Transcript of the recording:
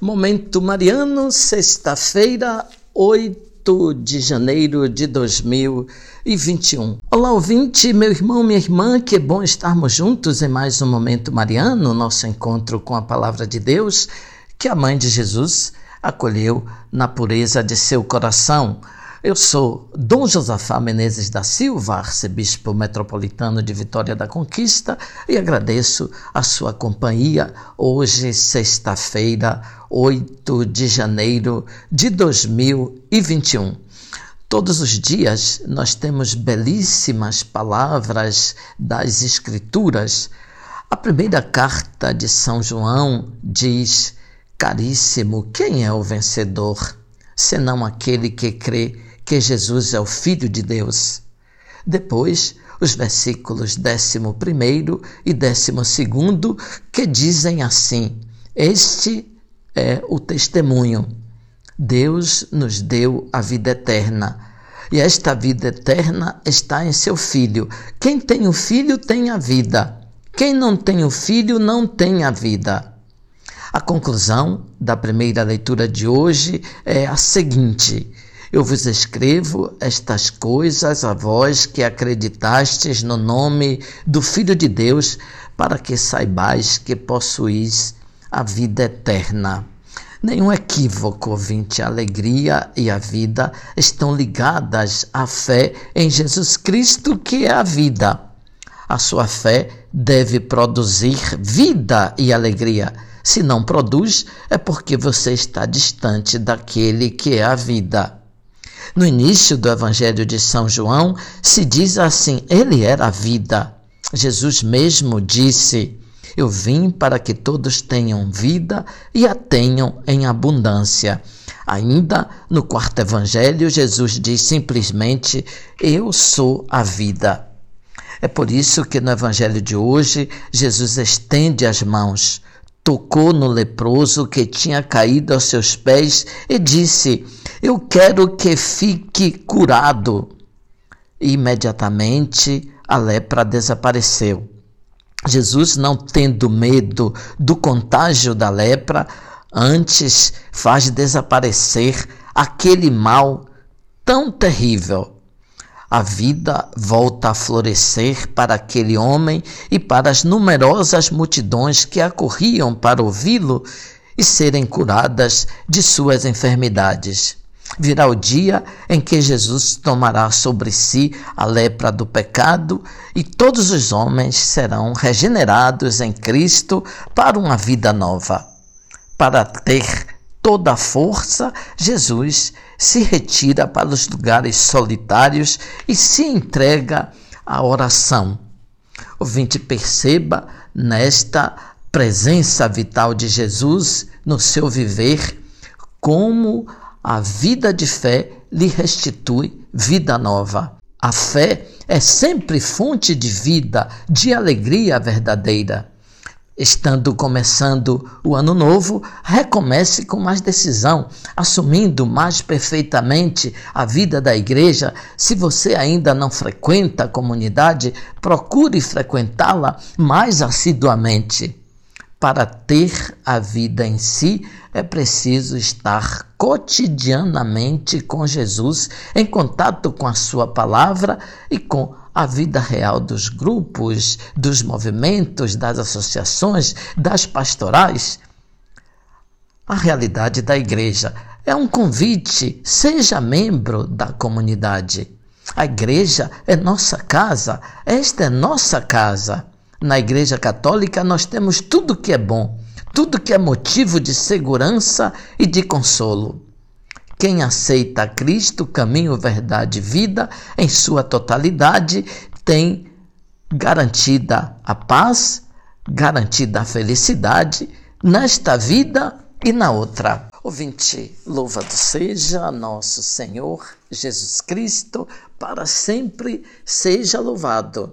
Momento Mariano, sexta-feira, 8 de janeiro de 2021. Olá, ouvinte, meu irmão, minha irmã, que bom estarmos juntos em mais um Momento Mariano, nosso encontro com a Palavra de Deus, que a Mãe de Jesus acolheu na pureza de seu coração eu sou Dom Josafá Menezes da Silva, arcebispo metropolitano de Vitória da Conquista, e agradeço a sua companhia hoje, sexta-feira, 8 de janeiro de 2021. Todos os dias nós temos belíssimas palavras das Escrituras. A primeira carta de São João diz: Caríssimo, quem é o vencedor? Senão aquele que crê que Jesus é o Filho de Deus. Depois, os versículos 11 e 12 que dizem assim: Este é o testemunho. Deus nos deu a vida eterna. E esta vida eterna está em seu Filho. Quem tem o Filho tem a vida. Quem não tem o Filho não tem a vida. A conclusão da primeira leitura de hoje é a seguinte: eu vos escrevo estas coisas a vós que acreditastes no nome do Filho de Deus, para que saibais que possuís a vida eterna. Nenhum equívoco, ouvinte, a alegria e a vida estão ligadas à fé em Jesus Cristo, que é a vida. A sua fé deve produzir vida e alegria. Se não produz, é porque você está distante daquele que é a vida. No início do Evangelho de São João, se diz assim: Ele era a vida. Jesus mesmo disse: Eu vim para que todos tenham vida e a tenham em abundância. Ainda no quarto Evangelho, Jesus diz simplesmente: Eu sou a vida. É por isso que no Evangelho de hoje, Jesus estende as mãos, tocou no leproso que tinha caído aos seus pés e disse: eu quero que fique curado. E imediatamente a lepra desapareceu. Jesus, não tendo medo do contágio da lepra, antes faz desaparecer aquele mal tão terrível. A vida volta a florescer para aquele homem e para as numerosas multidões que acorriam para ouvi-lo e serem curadas de suas enfermidades. Virá o dia em que Jesus tomará sobre si a lepra do pecado e todos os homens serão regenerados em Cristo para uma vida nova. Para ter toda a força, Jesus se retira para os lugares solitários e se entrega à oração. Ouvinte, perceba nesta presença vital de Jesus no seu viver como a vida de fé lhe restitui vida nova. A fé é sempre fonte de vida, de alegria verdadeira. Estando começando o ano novo, recomece com mais decisão, assumindo mais perfeitamente a vida da igreja. Se você ainda não frequenta a comunidade, procure frequentá-la mais assiduamente. Para ter a vida em si, é preciso estar cotidianamente com Jesus, em contato com a Sua palavra e com a vida real dos grupos, dos movimentos, das associações, das pastorais. A realidade da igreja é um convite, seja membro da comunidade. A igreja é nossa casa, esta é nossa casa. Na Igreja Católica nós temos tudo que é bom, tudo que é motivo de segurança e de consolo. Quem aceita a Cristo, caminho, verdade e vida, em sua totalidade, tem garantida a paz, garantida a felicidade nesta vida e na outra. Ouvinte, louvado seja nosso Senhor Jesus Cristo, para sempre seja louvado.